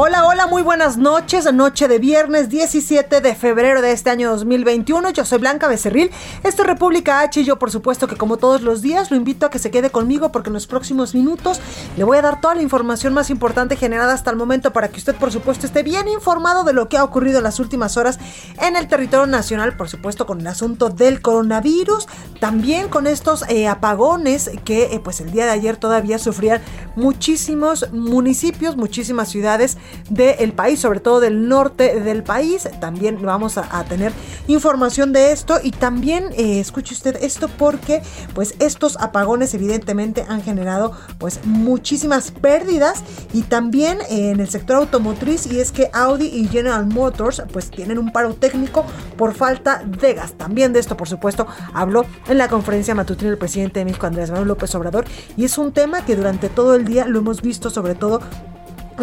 Hola, hola, muy buenas noches. Noche de viernes 17 de febrero de este año 2021. Yo soy Blanca Becerril. Esto es República H y yo, por supuesto, que como todos los días, lo invito a que se quede conmigo porque en los próximos minutos le voy a dar toda la información más importante generada hasta el momento para que usted, por supuesto, esté bien informado de lo que ha ocurrido en las últimas horas en el territorio nacional, por supuesto, con el asunto del coronavirus, también con estos eh, apagones que, eh, pues, el día de ayer todavía sufrían muchísimos municipios, muchísimas ciudades del país, sobre todo del norte del país. También vamos a, tener información de esto y también eh, escuche usted esto porque pues estos apagones evidentemente han generado pues muchísimas pérdidas y también eh, en el sector automotriz y es que Audi y General Motors pues tienen un paro técnico por falta de gas. También de esto por supuesto habló en la conferencia matutina el presidente de México Andrés Manuel López Obrador y es un tema que durante todo el día lo hemos visto sobre todo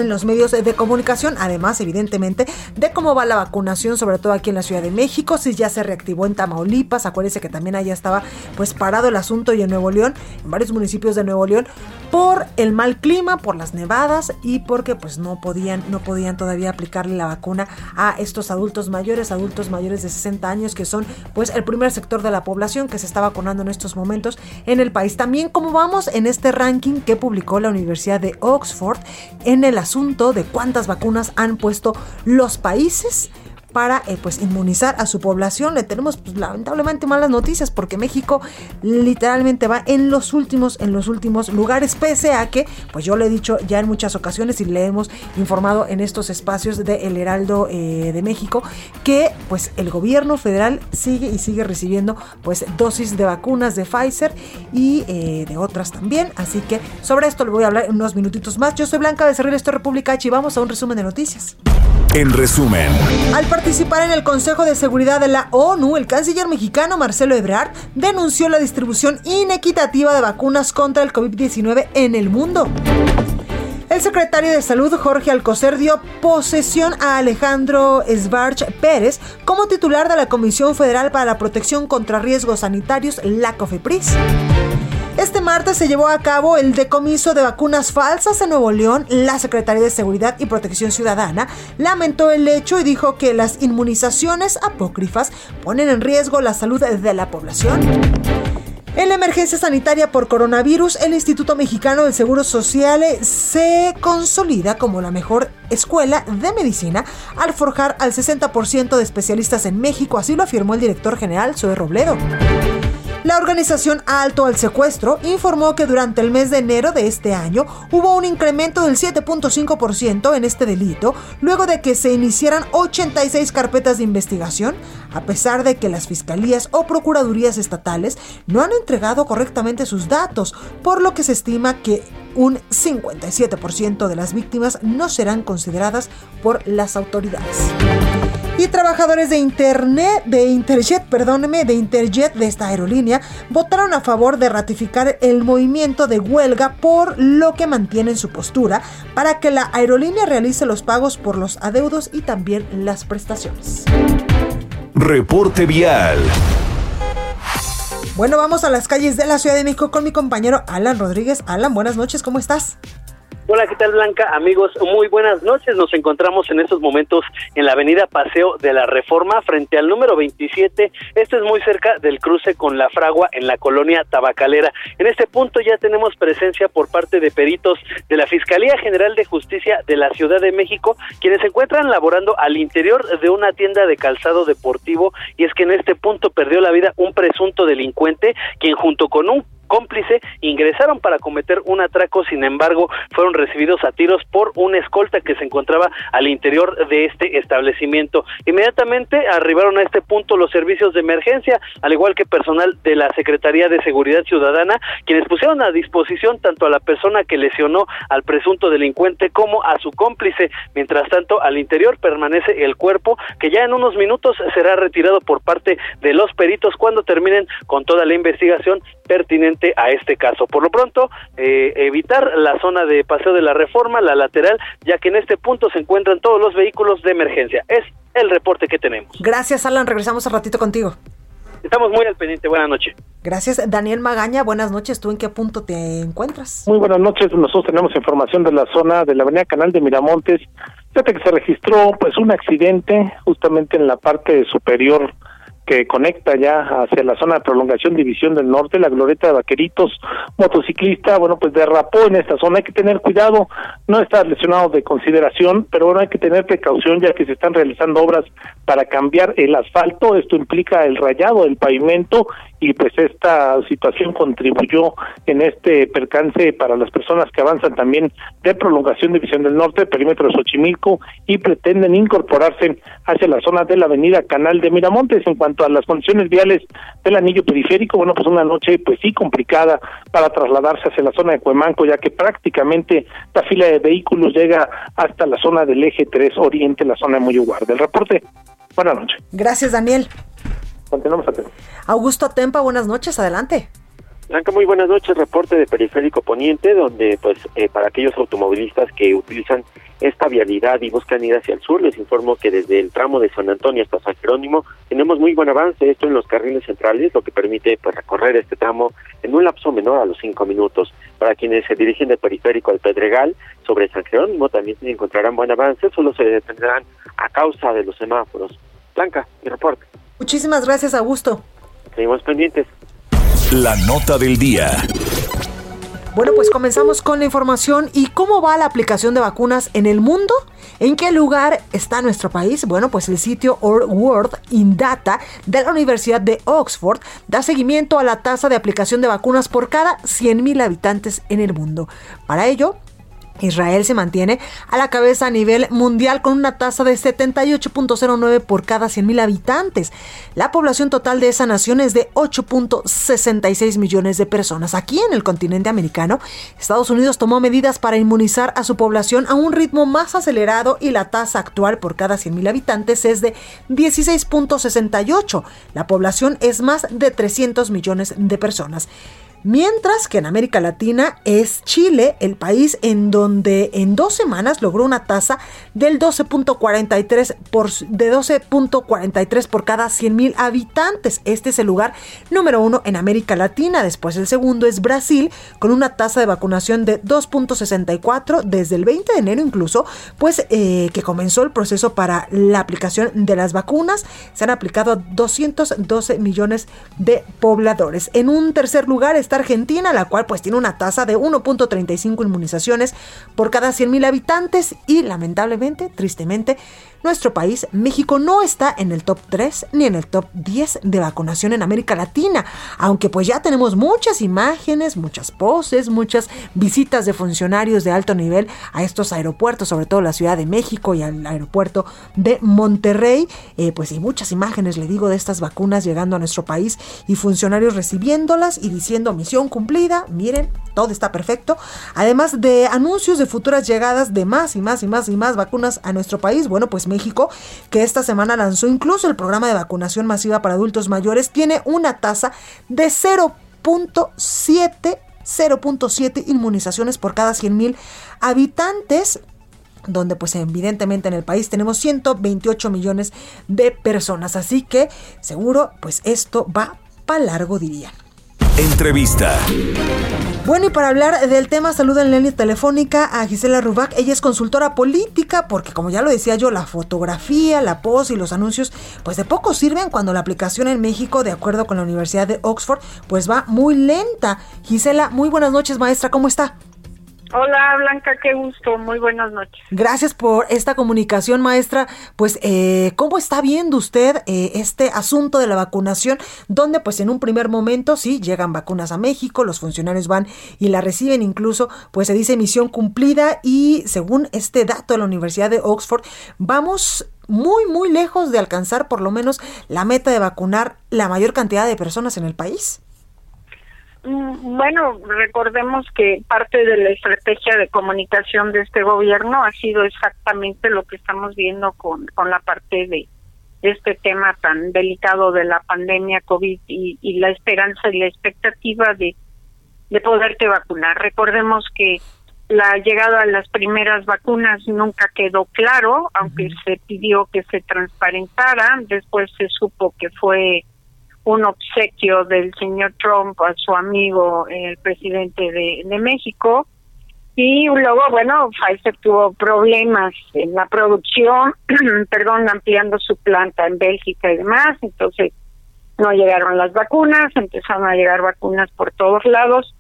en los medios de comunicación, además evidentemente de cómo va la vacunación, sobre todo aquí en la Ciudad de México, si ya se reactivó en Tamaulipas, acuérdense que también allá estaba pues parado el asunto y en Nuevo León, en varios municipios de Nuevo León, por el mal clima, por las nevadas y porque pues no podían, no podían todavía aplicarle la vacuna a estos adultos mayores, adultos mayores de 60 años que son pues el primer sector de la población que se está vacunando en estos momentos en el país. También como vamos en este ranking que publicó la Universidad de Oxford en el asunto de cuántas vacunas han puesto los países para eh, pues inmunizar a su población. Le tenemos pues, lamentablemente malas noticias porque México literalmente va en los últimos en los últimos lugares pese a que pues yo le he dicho ya en muchas ocasiones y le hemos informado en estos espacios de El Heraldo eh, de México que pues el gobierno federal sigue y sigue recibiendo pues dosis de vacunas de Pfizer y eh, de otras también. Así que sobre esto le voy a hablar en unos minutitos más. Yo soy Blanca Becerril, esto es República H y vamos a un resumen de noticias. En resumen, al participar en el Consejo de Seguridad de la ONU, el canciller mexicano Marcelo Ebrard denunció la distribución inequitativa de vacunas contra el COVID-19 en el mundo. El secretario de Salud, Jorge Alcocer, dio posesión a Alejandro Sbarch Pérez como titular de la Comisión Federal para la Protección contra Riesgos Sanitarios, la COFEPRIS. Este martes se llevó a cabo el decomiso de vacunas falsas en Nuevo León. La Secretaría de Seguridad y Protección Ciudadana lamentó el hecho y dijo que las inmunizaciones apócrifas ponen en riesgo la salud de la población. En la emergencia sanitaria por coronavirus, el Instituto Mexicano del Seguro Social se consolida como la mejor escuela de medicina al forjar al 60% de especialistas en México, así lo afirmó el director general Zoe Robledo. La organización Alto al Secuestro informó que durante el mes de enero de este año hubo un incremento del 7.5% en este delito, luego de que se iniciaran 86 carpetas de investigación, a pesar de que las fiscalías o procuradurías estatales no han entregado correctamente sus datos, por lo que se estima que un 57% de las víctimas no serán consideradas por las autoridades y trabajadores de Internet, de Interjet, perdóneme, de Interjet de esta aerolínea, votaron a favor de ratificar el movimiento de huelga por lo que mantienen su postura para que la aerolínea realice los pagos por los adeudos y también las prestaciones. Reporte vial. Bueno, vamos a las calles de la Ciudad de México con mi compañero Alan Rodríguez. Alan, buenas noches, ¿cómo estás? Hola, ¿qué tal Blanca? Amigos, muy buenas noches. Nos encontramos en estos momentos en la avenida Paseo de la Reforma frente al número 27. Esto es muy cerca del cruce con la Fragua en la colonia Tabacalera. En este punto ya tenemos presencia por parte de peritos de la Fiscalía General de Justicia de la Ciudad de México, quienes se encuentran laborando al interior de una tienda de calzado deportivo y es que en este punto perdió la vida un presunto delincuente quien junto con un cómplice ingresaron para cometer un atraco, sin embargo, fueron recibidos a tiros por una escolta que se encontraba al interior de este establecimiento. Inmediatamente arribaron a este punto los servicios de emergencia, al igual que personal de la Secretaría de Seguridad Ciudadana, quienes pusieron a disposición tanto a la persona que lesionó al presunto delincuente como a su cómplice. Mientras tanto, al interior permanece el cuerpo que ya en unos minutos será retirado por parte de los peritos cuando terminen con toda la investigación pertinente a este caso. Por lo pronto, eh, evitar la zona de paseo de la reforma, la lateral, ya que en este punto se encuentran todos los vehículos de emergencia. Es el reporte que tenemos. Gracias, Alan. Regresamos al ratito contigo. Estamos muy al pendiente. Buenas noches. Gracias, Daniel Magaña. Buenas noches. ¿Tú en qué punto te encuentras? Muy buenas noches. Nosotros tenemos información de la zona de la Avenida Canal de Miramontes. Fíjate que se registró pues un accidente justamente en la parte superior que conecta ya hacia la zona de prolongación División del Norte, la glorieta de Vaqueritos, motociclista, bueno, pues derrapó en esta zona, hay que tener cuidado, no está lesionado de consideración, pero bueno, hay que tener precaución ya que se están realizando obras para cambiar el asfalto, esto implica el rayado del pavimento y pues esta situación contribuyó en este percance para las personas que avanzan también de prolongación División del Norte, perímetro de Xochimilco y pretenden incorporarse hacia la zona de la avenida Canal de Miramontes en cuanto a las condiciones viales del anillo periférico, bueno, pues una noche pues sí complicada para trasladarse hacia la zona de Cuemanco, ya que prácticamente la fila de vehículos llega hasta la zona del eje 3 Oriente, la zona de Moyoguar. Del reporte, buenas noches. Gracias, Daniel. Continuamos atentos. Augusto Tempa, buenas noches, adelante. Blanca, muy buenas noches. Reporte de Periférico Poniente, donde, pues, eh, para aquellos automovilistas que utilizan esta vialidad y buscan ir hacia el sur, les informo que desde el tramo de San Antonio hasta San Jerónimo tenemos muy buen avance, esto en los carriles centrales, lo que permite pues recorrer este tramo en un lapso menor a los cinco minutos. Para quienes se dirigen de Periférico al Pedregal, sobre San Jerónimo también encontrarán buen avance, solo se detendrán a causa de los semáforos. Blanca, mi reporte. Muchísimas gracias, Augusto. Seguimos pendientes. La nota del día. Bueno, pues comenzamos con la información y cómo va la aplicación de vacunas en el mundo. ¿En qué lugar está nuestro país? Bueno, pues el sitio World in Data de la Universidad de Oxford da seguimiento a la tasa de aplicación de vacunas por cada 100.000 habitantes en el mundo. Para ello, Israel se mantiene a la cabeza a nivel mundial con una tasa de 78.09 por cada 100.000 habitantes. La población total de esa nación es de 8.66 millones de personas. Aquí en el continente americano, Estados Unidos tomó medidas para inmunizar a su población a un ritmo más acelerado y la tasa actual por cada 100.000 habitantes es de 16.68. La población es más de 300 millones de personas. Mientras que en América Latina es Chile el país en donde en dos semanas logró una tasa del 12.43 por, de 12.43 por cada 100 mil habitantes. Este es el lugar número uno en América Latina. Después el segundo es Brasil con una tasa de vacunación de 2.64 desde el 20 de enero incluso, pues eh, que comenzó el proceso para la aplicación de las vacunas. Se han aplicado a 212 millones de pobladores. En un tercer lugar está Argentina, la cual pues tiene una tasa de 1.35 inmunizaciones por cada 100.000 habitantes y lamentablemente, tristemente, nuestro país, México, no está en el top 3 ni en el top 10 de vacunación en América Latina, aunque pues ya tenemos muchas imágenes, muchas poses, muchas visitas de funcionarios de alto nivel a estos aeropuertos, sobre todo la Ciudad de México y al aeropuerto de Monterrey, eh, pues y muchas imágenes, le digo, de estas vacunas llegando a nuestro país y funcionarios recibiéndolas y diciendo misión cumplida, miren, todo está perfecto, además de anuncios de futuras llegadas de más y más y más y más vacunas a nuestro país, bueno, pues México, que esta semana lanzó incluso el programa de vacunación masiva para adultos mayores, tiene una tasa de 0.7 0.7 inmunizaciones por cada 100.000 habitantes donde pues evidentemente en el país tenemos 128 millones de personas, así que seguro pues esto va para largo dirían. Entrevista. Bueno, y para hablar del tema, saluda en línea telefónica a Gisela Rubac. Ella es consultora política porque, como ya lo decía yo, la fotografía, la pos y los anuncios, pues de poco sirven cuando la aplicación en México, de acuerdo con la Universidad de Oxford, pues va muy lenta. Gisela, muy buenas noches, maestra, ¿cómo está? Hola Blanca, qué gusto, muy buenas noches. Gracias por esta comunicación, maestra. Pues, eh, ¿cómo está viendo usted eh, este asunto de la vacunación? Donde, pues, en un primer momento, sí, llegan vacunas a México, los funcionarios van y la reciben, incluso, pues, se dice misión cumplida y según este dato de la Universidad de Oxford, vamos muy, muy lejos de alcanzar por lo menos la meta de vacunar la mayor cantidad de personas en el país. Mm, bueno, recordemos que parte de la estrategia de comunicación de este gobierno ha sido exactamente lo que estamos viendo con, con la parte de este tema tan delicado de la pandemia COVID y, y la esperanza y la expectativa de, de poderte vacunar. Recordemos que la llegada de las primeras vacunas nunca quedó claro, aunque se pidió que se transparentara, después se supo que fue un obsequio del señor Trump a su amigo, el presidente de, de México. Y luego, bueno, Pfizer tuvo problemas en la producción, perdón, ampliando su planta en Bélgica y demás, entonces no llegaron las vacunas, empezaron a llegar vacunas por todos lados,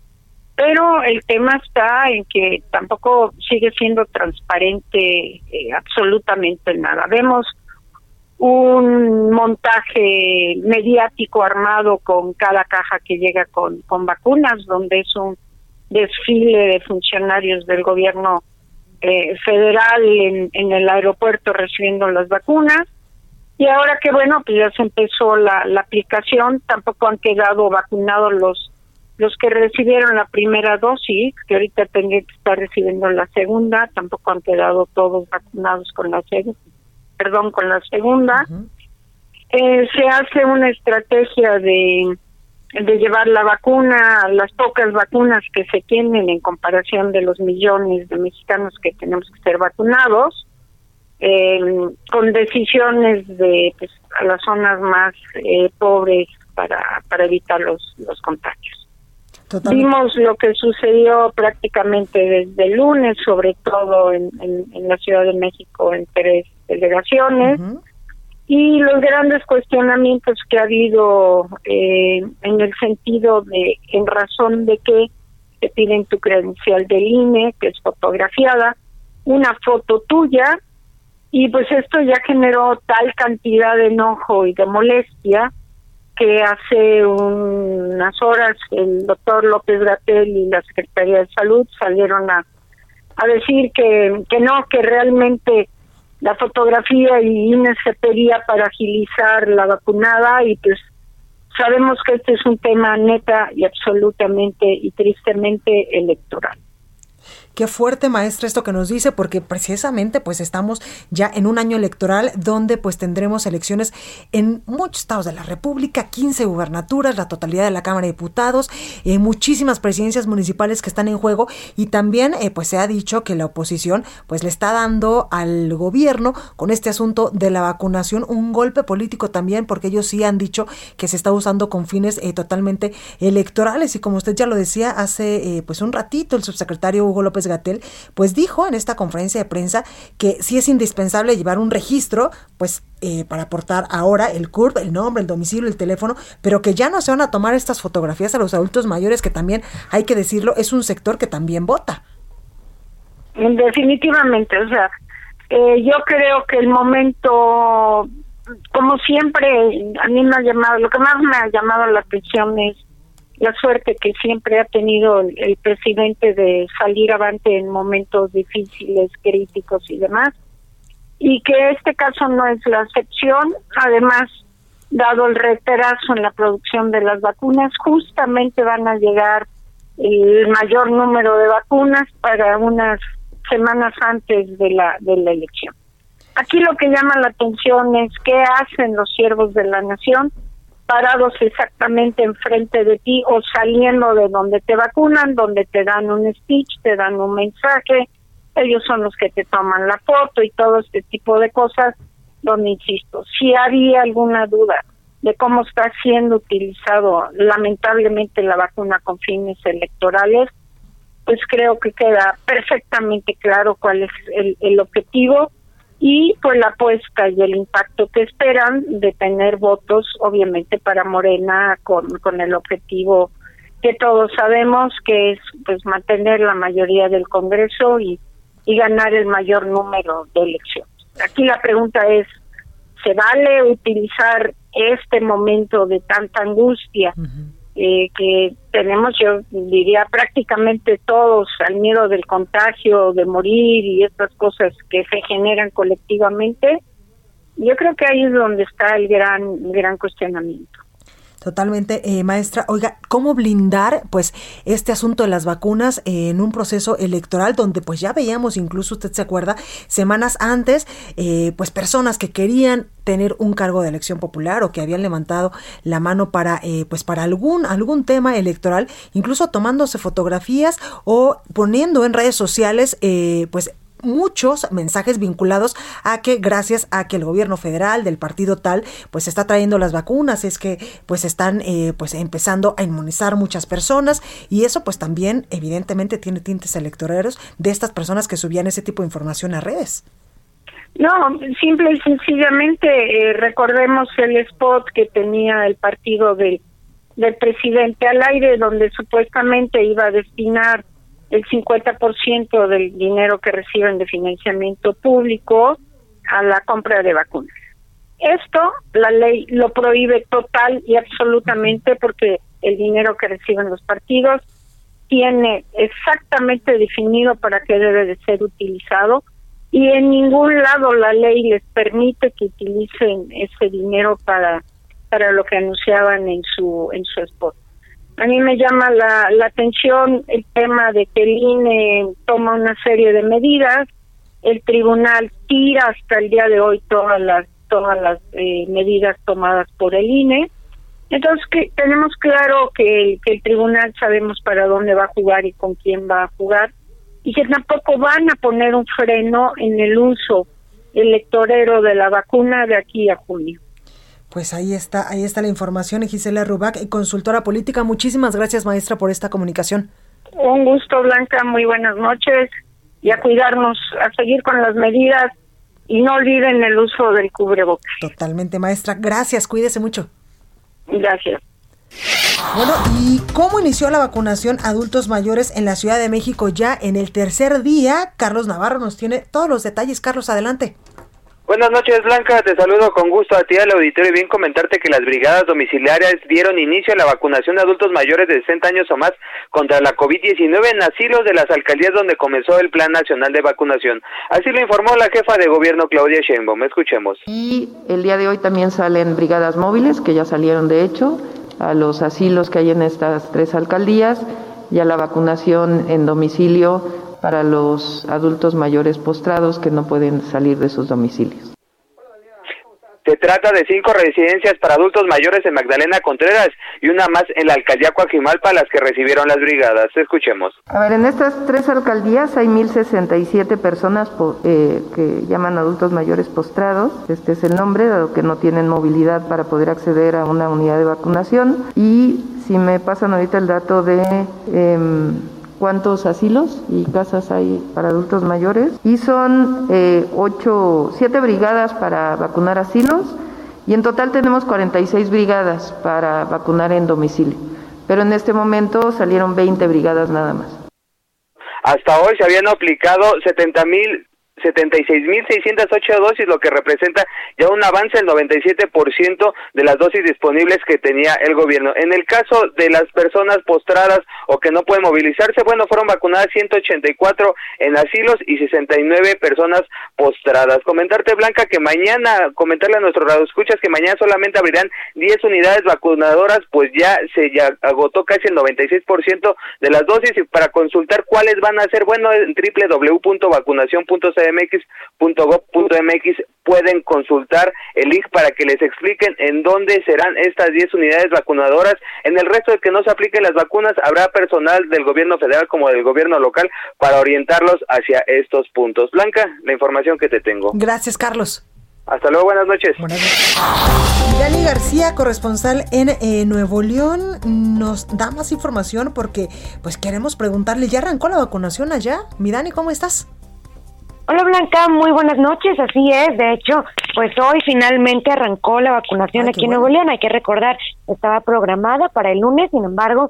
pero el tema está en que tampoco sigue siendo transparente eh, absolutamente nada. Vemos un montaje mediático armado con cada caja que llega con, con vacunas, donde es un desfile de funcionarios del gobierno eh, federal en, en el aeropuerto recibiendo las vacunas. Y ahora que bueno, pues ya se empezó la, la aplicación, tampoco han quedado vacunados los los que recibieron la primera dosis, que ahorita tendrían que estar recibiendo la segunda, tampoco han quedado todos vacunados con la segunda perdón, con la segunda. eh, se hace una estrategia de, de llevar la vacuna, las pocas vacunas que se tienen en comparación de los millones de mexicanos que tenemos que ser vacunados, eh, con decisiones de pues, a las zonas más eh, pobres para, para evitar los, los contagios. Vimos lo que sucedió prácticamente desde el lunes, sobre todo en, en, la Ciudad de México, en tres delegaciones, y los grandes cuestionamientos que ha habido eh, en el sentido de, en razón de que te piden tu credencial del INE, que es fotografiada, una foto tuya, y pues esto ya generó tal cantidad de enojo y de molestia que hace unas horas el doctor López Gatel y la Secretaría de Salud salieron a, a decir que, que no, que realmente la fotografía y INE se pedía para agilizar la vacunada y pues sabemos que este es un tema neta y absolutamente y tristemente electoral. Qué fuerte, maestra, esto que nos dice, porque precisamente pues estamos ya en un año electoral donde pues tendremos elecciones en muchos estados de la República, 15 gubernaturas, la totalidad de la Cámara de Diputados, eh, muchísimas presidencias municipales que están en juego y también eh, pues se ha dicho que la oposición pues le está dando al gobierno con este asunto de la vacunación un golpe político también porque ellos sí han dicho que se está usando con fines eh, totalmente electorales. Y como usted ya lo decía hace pues un ratito el subsecretario Hugo López Gatel, pues dijo en esta conferencia de prensa que sí es indispensable llevar un registro, pues eh, para aportar ahora el CURP, el nombre, el domicilio, el teléfono, pero que ya no se van a tomar estas fotografías a los adultos mayores, que también, hay que decirlo, es un sector que también vota. Definitivamente, o sea, eh, yo creo que el momento, como siempre, a mí me ha llamado, lo que más me ha llamado la atención es la suerte que siempre ha tenido el, presidente de salir avante en momentos difíciles, críticos y demás, y que este caso no es la excepción. Además, dado el retraso en la producción de las vacunas, justamente van a llegar el mayor número de vacunas para unas semanas antes de la de la elección. Aquí lo que llama la atención es qué hacen los siervos de la nación parados exactamente enfrente de ti o saliendo de donde te vacunan, donde te dan un speech, te dan un mensaje, ellos son los que te toman la foto y todo este tipo de cosas, donde insisto, si había alguna duda de cómo está siendo utilizado lamentablemente la vacuna con fines electorales, pues creo que queda perfectamente claro cuál es el, el objetivo y pues la apuesta y el impacto que esperan de tener votos obviamente para Morena con, con el objetivo que todos sabemos que es pues mantener la mayoría del Congreso y, y ganar el mayor número de elecciones. Aquí la pregunta es, ¿se vale utilizar este momento de tanta angustia eh, que tenemos, yo diría prácticamente todos, al miedo del contagio, de morir y estas cosas que se generan colectivamente? Yo creo que ahí es donde está el gran, gran cuestionamiento. Totalmente, eh, maestra. Oiga, ¿cómo blindar pues este asunto de las vacunas en un proceso electoral donde pues ya veíamos, incluso usted se acuerda, semanas antes, eh, pues personas que querían tener un cargo de elección popular o que habían levantado la mano para eh, pues para algún algún tema electoral, incluso tomándose fotografías o poniendo en redes sociales pues muchos mensajes vinculados a que gracias a que el gobierno federal del partido tal pues está trayendo las vacunas es que pues están eh, pues empezando a inmunizar muchas personas y eso pues también evidentemente tiene tintes electorales de estas personas que subían ese tipo de información a redes. No, simple y sencillamente eh, recordemos el spot que tenía el partido del, del presidente al aire donde supuestamente iba a destinar el 50% del dinero que reciben de financiamiento público a la compra de vacunas. Esto la ley lo prohíbe total y absolutamente porque el dinero que reciben los partidos tiene exactamente definido para qué debe de ser utilizado y en ningún lado la ley les permite que utilicen ese dinero para para lo que anunciaban en su en su spot. A mí me llama la, la atención el tema de que el INE toma una serie de medidas, el tribunal tira hasta el día de hoy todas las todas las eh, medidas tomadas por el INE. Entonces que tenemos claro que el, que el tribunal sabemos para dónde va a jugar y con quién va a jugar y que tampoco van a poner un freno en el uso electorero de la vacuna de aquí a junio. Pues ahí está, ahí está la información. Gisela Rubac, consultora política. Muchísimas gracias, maestra, por esta comunicación. Un gusto, Blanca. Muy buenas noches. Y a cuidarnos, a seguir con las medidas y no olviden el uso del cubrebocas. Totalmente, maestra. Gracias, cuídese mucho. Gracias. Bueno, ¿y cómo inició la vacunación a adultos mayores en la Ciudad de México ya en el tercer día? Carlos Navarro nos tiene todos los detalles. Carlos, adelante. Buenas noches, Blanca. Te saludo con gusto a ti, al auditorio, y bien comentarte que las brigadas domiciliarias dieron inicio a la vacunación de adultos mayores de 60 años o más contra la COVID-19 en asilos de las alcaldías donde comenzó el Plan Nacional de Vacunación. Así lo informó la jefa de gobierno, Claudia Sheinbaum. Escuchemos. Y el día de hoy también salen brigadas móviles, que ya salieron de hecho, a los asilos que hay en estas tres alcaldías, y a la vacunación en domicilio para los adultos mayores postrados que no pueden salir de sus domicilios. Se trata de cinco residencias para adultos mayores en Magdalena Contreras y una más en la alcaldía Coajimalpa, las que recibieron las brigadas. Escuchemos. A ver, en estas tres alcaldías hay 1.067 personas eh, que llaman adultos mayores postrados. Este es el nombre, dado que no tienen movilidad para poder acceder a una unidad de vacunación. Y si me pasan ahorita el dato de... Eh, cuántos asilos y casas hay para adultos mayores y son eh, ocho, siete brigadas para vacunar asilos y en total tenemos 46 brigadas para vacunar en domicilio. Pero en este momento salieron 20 brigadas nada más. Hasta hoy se habían aplicado 70 mil 76.608 dosis, lo que representa ya un avance del 97% de las dosis disponibles que tenía el gobierno. En el caso de las personas postradas o que no pueden movilizarse, bueno, fueron vacunadas 184 en asilos y 69 personas postradas. Comentarte, Blanca, que mañana, comentarle a nuestros radioescuchas que mañana solamente abrirán 10 unidades vacunadoras, pues ya se ya agotó casi el 96% de las dosis y para consultar cuáles van a ser, bueno, en www.vacunación.cl mx.gov.mx pueden consultar el link para que les expliquen en dónde serán estas 10 unidades vacunadoras. En el resto de que no se apliquen las vacunas, habrá personal del gobierno federal como del gobierno local para orientarlos hacia estos puntos. Blanca, la información que te tengo. Gracias, Carlos. Hasta luego, buenas noches. Dani García, corresponsal en eh, Nuevo León, nos da más información porque pues queremos preguntarle, ¿ya arrancó la vacunación allá? Mi Dani, ¿cómo estás? Hola Blanca, muy buenas noches, así es, de hecho, pues hoy finalmente arrancó la vacunación aquí en Nuevo León, hay que recordar, estaba programada para el lunes, sin embargo,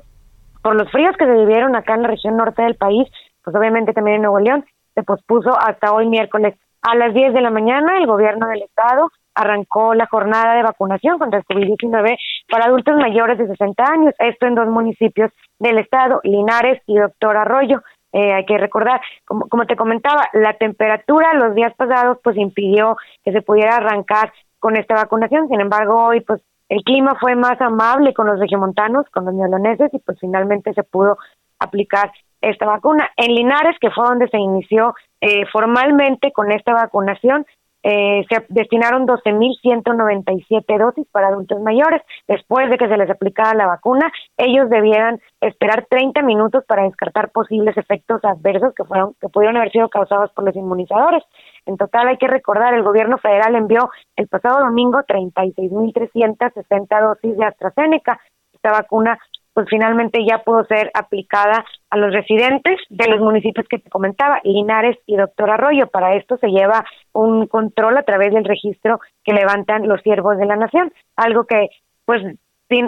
por los fríos que se vivieron acá en la región norte del país, pues obviamente también en Nuevo León, se pospuso hasta hoy miércoles. A las 10 de la mañana, el gobierno del estado arrancó la jornada de vacunación contra el COVID-19 para adultos mayores de 60 años, esto en dos municipios del estado, Linares y Doctor Arroyo. Eh, hay que recordar, como, como te comentaba, la temperatura los días pasados pues impidió que se pudiera arrancar con esta vacunación, sin embargo hoy pues el clima fue más amable con los regiomontanos, con los neoloneses y pues finalmente se pudo aplicar esta vacuna. En Linares, que fue donde se inició eh, formalmente con esta vacunación, eh, se destinaron 12.197 dosis para adultos mayores. Después de que se les aplicara la vacuna, ellos debieran esperar 30 minutos para descartar posibles efectos adversos que, fueron, que pudieron haber sido causados por los inmunizadores. En total, hay que recordar, el gobierno federal envió el pasado domingo 36.360 dosis de AstraZeneca. Esta vacuna pues finalmente ya pudo ser aplicada a los residentes de los municipios que te comentaba, Linares y Doctor Arroyo. Para esto se lleva un control a través del registro que levantan los siervos de la nación, algo que pues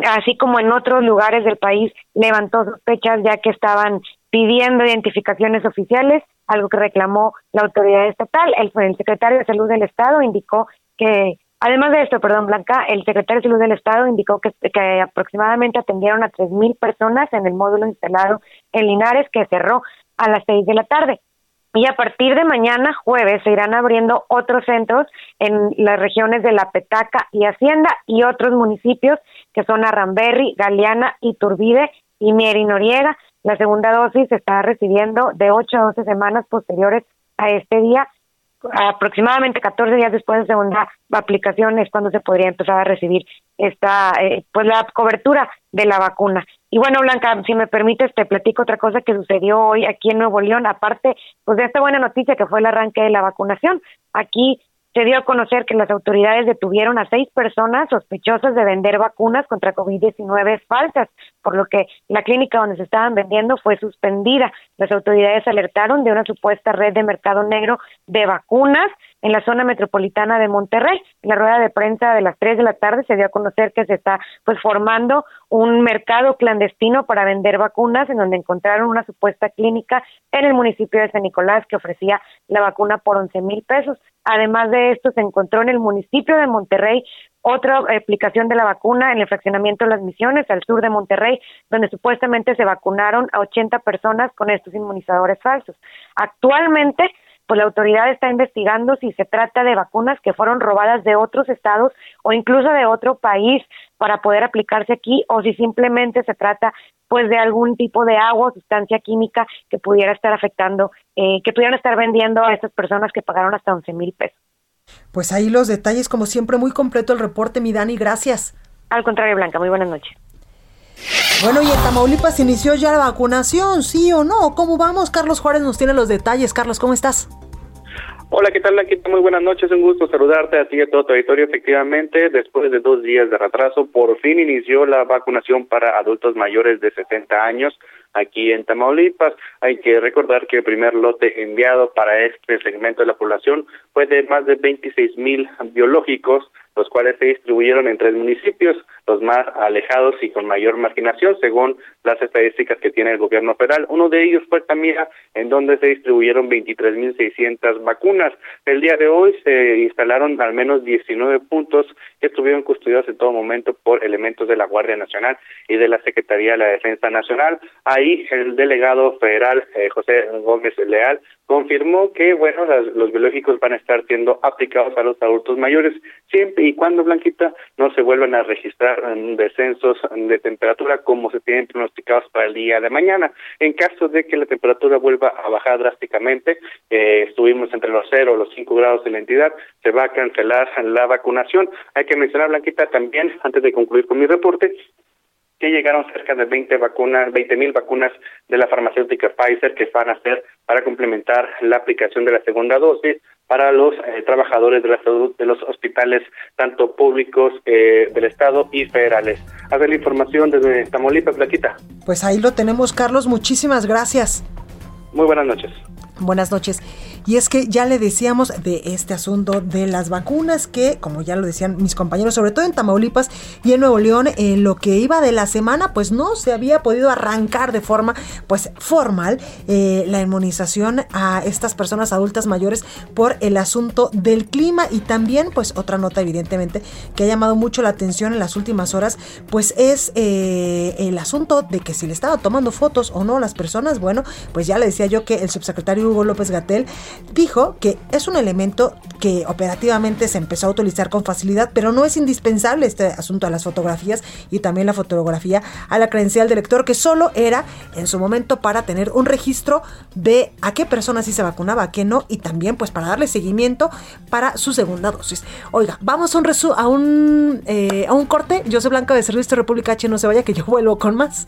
así como en otros lugares del país levantó sospechas ya que estaban pidiendo identificaciones oficiales, algo que reclamó la autoridad estatal. El, el secretario de Salud del Estado indicó que Además de esto, perdón, Blanca, el secretario de Salud del Estado indicó que, aproximadamente atendieron a 3.000 personas en el módulo instalado en Linares que cerró a las 6 de la tarde. Y a partir de mañana, jueves, se irán abriendo otros centros en las regiones de La Petaca y Hacienda y otros municipios que son Arramberri, Galeana, Iturbide y Mieri Noriega. La segunda dosis se está recibiendo de 8 a 12 semanas posteriores a este día aproximadamente 14 días después de segunda aplicación es cuando se podría empezar a recibir esta eh, pues la cobertura de la vacuna. Y bueno, Blanca, si me permites te platico otra cosa que sucedió hoy aquí en Nuevo León, aparte pues de esta buena noticia que fue el arranque de la vacunación. Aquí se dio a conocer que las autoridades detuvieron a seis personas sospechosas de vender vacunas contra COVID-19 falsas, por lo que la clínica donde se estaban vendiendo fue suspendida. Las autoridades alertaron de una supuesta red de mercado negro de vacunas en la zona metropolitana de Monterrey. En la rueda de prensa de las 3 de la tarde se dio a conocer que se está pues formando un mercado clandestino para vender vacunas en donde encontraron una supuesta clínica en el municipio de San Nicolás que ofrecía la vacuna por 11 mil pesos. Además de esto, se encontró en el municipio de Monterrey otra aplicación de la vacuna en el fraccionamiento de las Misiones, al sur de Monterrey, donde supuestamente se vacunaron a 80 personas con estos inmunizadores falsos. Actualmente, pues la autoridad está investigando si se trata de vacunas que fueron robadas de otros estados o incluso de otro país para poder aplicarse aquí o si simplemente se trata pues de algún tipo de agua o sustancia química que pudiera estar afectando, eh, que pudieran estar vendiendo a estas personas que pagaron hasta 11 mil pesos. Pues ahí los detalles, como siempre, muy completo el reporte, mi Dani, gracias. Al contrario, Blanca, muy buenas noches. Bueno, y en Tamaulipas inició ya la vacunación, ¿sí o no? ¿Cómo vamos? Carlos Juárez nos tiene los detalles. Carlos, ¿cómo estás? Hola, ¿qué tal, Blanquita? Muy buenas noches, un gusto saludarte a ti y a todo tu auditorio. Efectivamente, después de dos días de retraso, por fin inició la vacunación para adultos mayores de 60 años aquí en Tamaulipas. Hay que recordar que el primer lote enviado para este segmento de la población fue de más de 26 mil biológicos los cuales se distribuyeron en tres municipios, los más alejados y con mayor marginación, según las estadísticas que tiene el gobierno federal. Uno de ellos fue Tamira, en donde se distribuyeron 23.600 vacunas. El día de hoy se instalaron al menos 19 puntos que estuvieron custodiados en todo momento por elementos de la Guardia Nacional y de la Secretaría de la Defensa Nacional. Ahí el delegado federal, eh, José Gómez Leal, confirmó que, bueno, los biológicos van a estar siendo aplicados a los adultos mayores siempre y cuando, Blanquita, no se vuelvan a registrar descensos de temperatura como se tienen pronosticados para el día de mañana. En caso de que la temperatura vuelva a bajar drásticamente, eh, estuvimos entre los 0 y los 5 grados en la entidad, se va a cancelar la vacunación. Hay que mencionar, Blanquita, también, antes de concluir con mi reporte, que llegaron cerca de 20 vacunas, 20 mil vacunas de la farmacéutica Pfizer que van a ser para complementar la aplicación de la segunda dosis para los eh, trabajadores de la salud de los hospitales, tanto públicos eh, del Estado y federales. A ver la información desde Tamaulipas, Plaquita. Pues ahí lo tenemos, Carlos. Muchísimas gracias. Muy buenas noches. Buenas noches. Y es que ya le decíamos de este asunto de las vacunas que, como ya lo decían mis compañeros, sobre todo en Tamaulipas y en Nuevo León, en lo que iba de la semana, pues no se había podido arrancar de forma pues formal eh, la inmunización a estas personas adultas mayores por el asunto del clima. Y también pues otra nota evidentemente que ha llamado mucho la atención en las últimas horas pues es eh, el asunto de que si le estaba tomando fotos o no a las personas, bueno, pues ya le decía yo que el subsecretario Hugo López Gatel dijo que es un elemento que operativamente se empezó a utilizar con facilidad, pero no es indispensable este asunto de las fotografías y también la fotografía a la credencial del lector, que solo era en su momento para tener un registro de a qué personas sí se vacunaba, a qué no, y también pues para darle seguimiento para su segunda dosis. Oiga, vamos a un, a un, eh, a un corte. Yo soy Blanca de Servicio República H, no se vaya que yo vuelvo con más.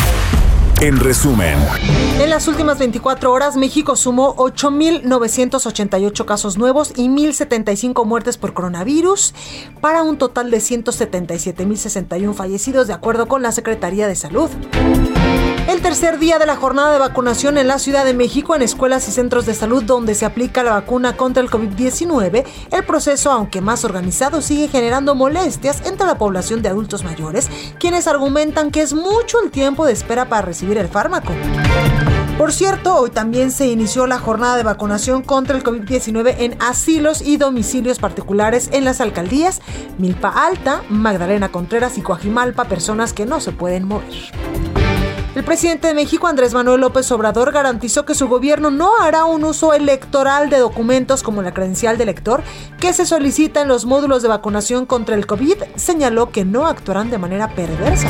En resumen, en las últimas 24 horas México sumó 8.988 casos nuevos y 1.075 muertes por coronavirus para un total de 177.061 fallecidos de acuerdo con la Secretaría de Salud. El tercer día de la jornada de vacunación en la Ciudad de México en escuelas y centros de salud donde se aplica la vacuna contra el COVID-19, el proceso, aunque más organizado, sigue generando molestias entre la población de adultos mayores, quienes argumentan que es mucho el tiempo de espera para recibir el fármaco. Por cierto, hoy también se inició la jornada de vacunación contra el COVID-19 en asilos y domicilios particulares en las alcaldías Milpa Alta, Magdalena Contreras y Coajimalpa, personas que no se pueden mover. El presidente de México, Andrés Manuel López Obrador, garantizó que su gobierno no hará un uso electoral de documentos como la credencial de elector que se solicita en los módulos de vacunación contra el COVID. Señaló que no actuarán de manera perversa.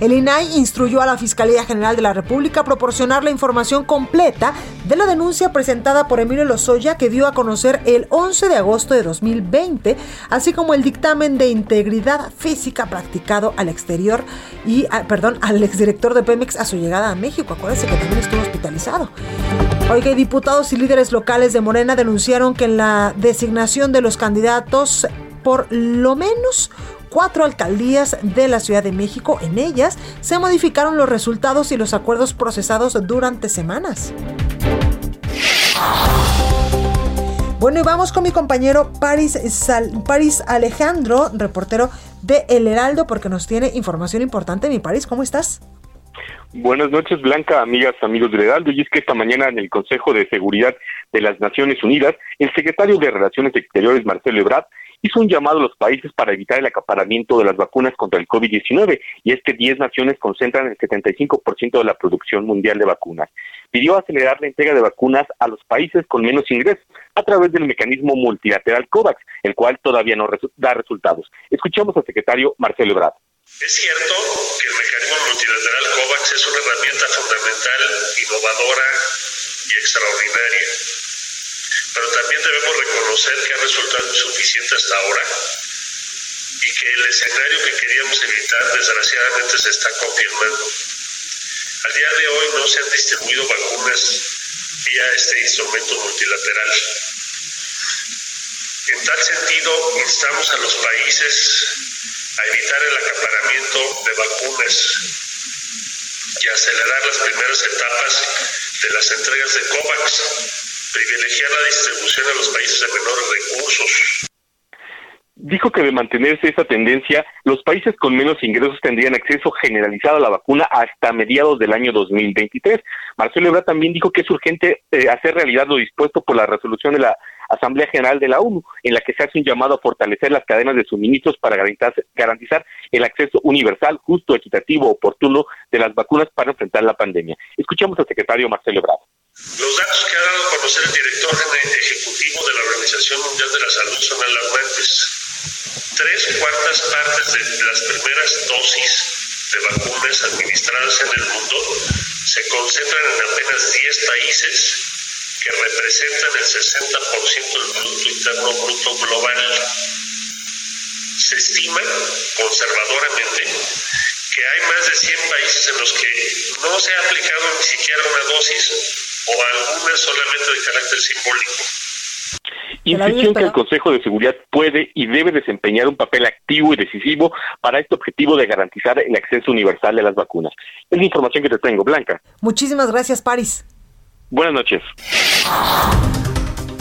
El INAI instruyó a la Fiscalía General de la República a proporcionar la información completa de la denuncia presentada por Emilio Lozoya que dio a conocer el 11 de agosto de 2020, así como el dictamen de integridad física practicado al exterior y, ah, perdón, al exdirector de Pemex a su llegada a México. Acuérdense que también estuvo hospitalizado. Oiga, diputados y líderes locales de Morena denunciaron que en la designación de los candidatos por lo menos cuatro alcaldías de la Ciudad de México. En ellas se modificaron los resultados y los acuerdos procesados durante semanas. Bueno, y vamos con mi compañero Paris, Paris Alejandro, reportero de El Heraldo, porque nos tiene información importante. Mi Paris, ¿cómo estás? Buenas noches, Blanca, amigas, amigos del Heraldo. Y es que esta mañana en el Consejo de Seguridad de las Naciones Unidas, el secretario de Relaciones Exteriores, Marcelo Ebrard, hizo un llamado a los países para evitar el acaparamiento de las vacunas contra el COVID-19 y es que 10 naciones concentran el 75% de la producción mundial de vacunas. Pidió acelerar la entrega de vacunas a los países con menos ingresos a través del mecanismo multilateral COVAX, el cual todavía no da resultados. Escuchamos al secretario Marcelo Ebrard. Es cierto que el mecanismo multilateral COVAX es una herramienta fundamental, innovadora y extraordinaria pero también debemos reconocer que ha resultado insuficiente hasta ahora y que el escenario que queríamos evitar desgraciadamente se está confirmando. Al día de hoy no se han distribuido vacunas vía este instrumento multilateral. En tal sentido, instamos a los países a evitar el acaparamiento de vacunas y acelerar las primeras etapas de las entregas de COVAX privilegiar la distribución a los países de menores recursos. Dijo que de mantenerse esa tendencia, los países con menos ingresos tendrían acceso generalizado a la vacuna hasta mediados del año 2023. Marcelo Ebrard también dijo que es urgente eh, hacer realidad lo dispuesto por la resolución de la Asamblea General de la ONU, en la que se hace un llamado a fortalecer las cadenas de suministros para garantizar, el acceso universal, justo, equitativo, oportuno de las vacunas para enfrentar la pandemia. Escuchamos al secretario Marcelo Ebrard. Los datos que ha dado a conocer el director ejecutivo de la Organización Mundial de la Salud son alarmantes. Tres cuartas partes de las primeras dosis de vacunas administradas en el mundo se concentran en apenas 10 países que representan el 60% del Producto Interno Bruto Global. Se estima conservadoramente que hay más de 100 países en los que no se ha aplicado ni siquiera una dosis o alguna solamente de carácter simbólico. Insistió en que el Consejo de Seguridad puede y debe desempeñar un papel activo y decisivo para este objetivo de garantizar el acceso universal de las vacunas. Es la información que te tengo, Blanca. Muchísimas gracias, Paris. Buenas noches.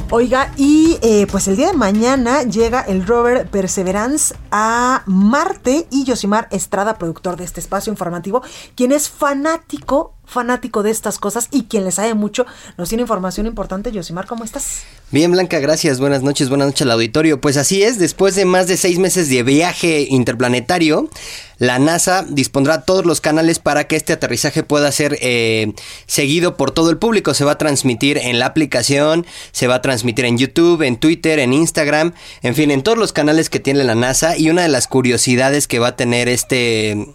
Oiga, y eh, pues el día de mañana llega el rover Perseverance a Marte y Yosimar Estrada, productor de este espacio informativo, quien es fanático, fanático de estas cosas y quien le sabe mucho, nos tiene información importante. Yosimar, ¿cómo estás? Bien, Blanca, gracias. Buenas noches, buenas noches al auditorio. Pues así es, después de más de seis meses de viaje interplanetario, la NASA dispondrá todos los canales para que este aterrizaje pueda ser eh, seguido por todo el público. Se va a transmitir en la aplicación, se va a transmitir en YouTube, en Twitter, en Instagram, en fin, en todos los canales que tiene la NASA. Y una de las curiosidades que va a tener este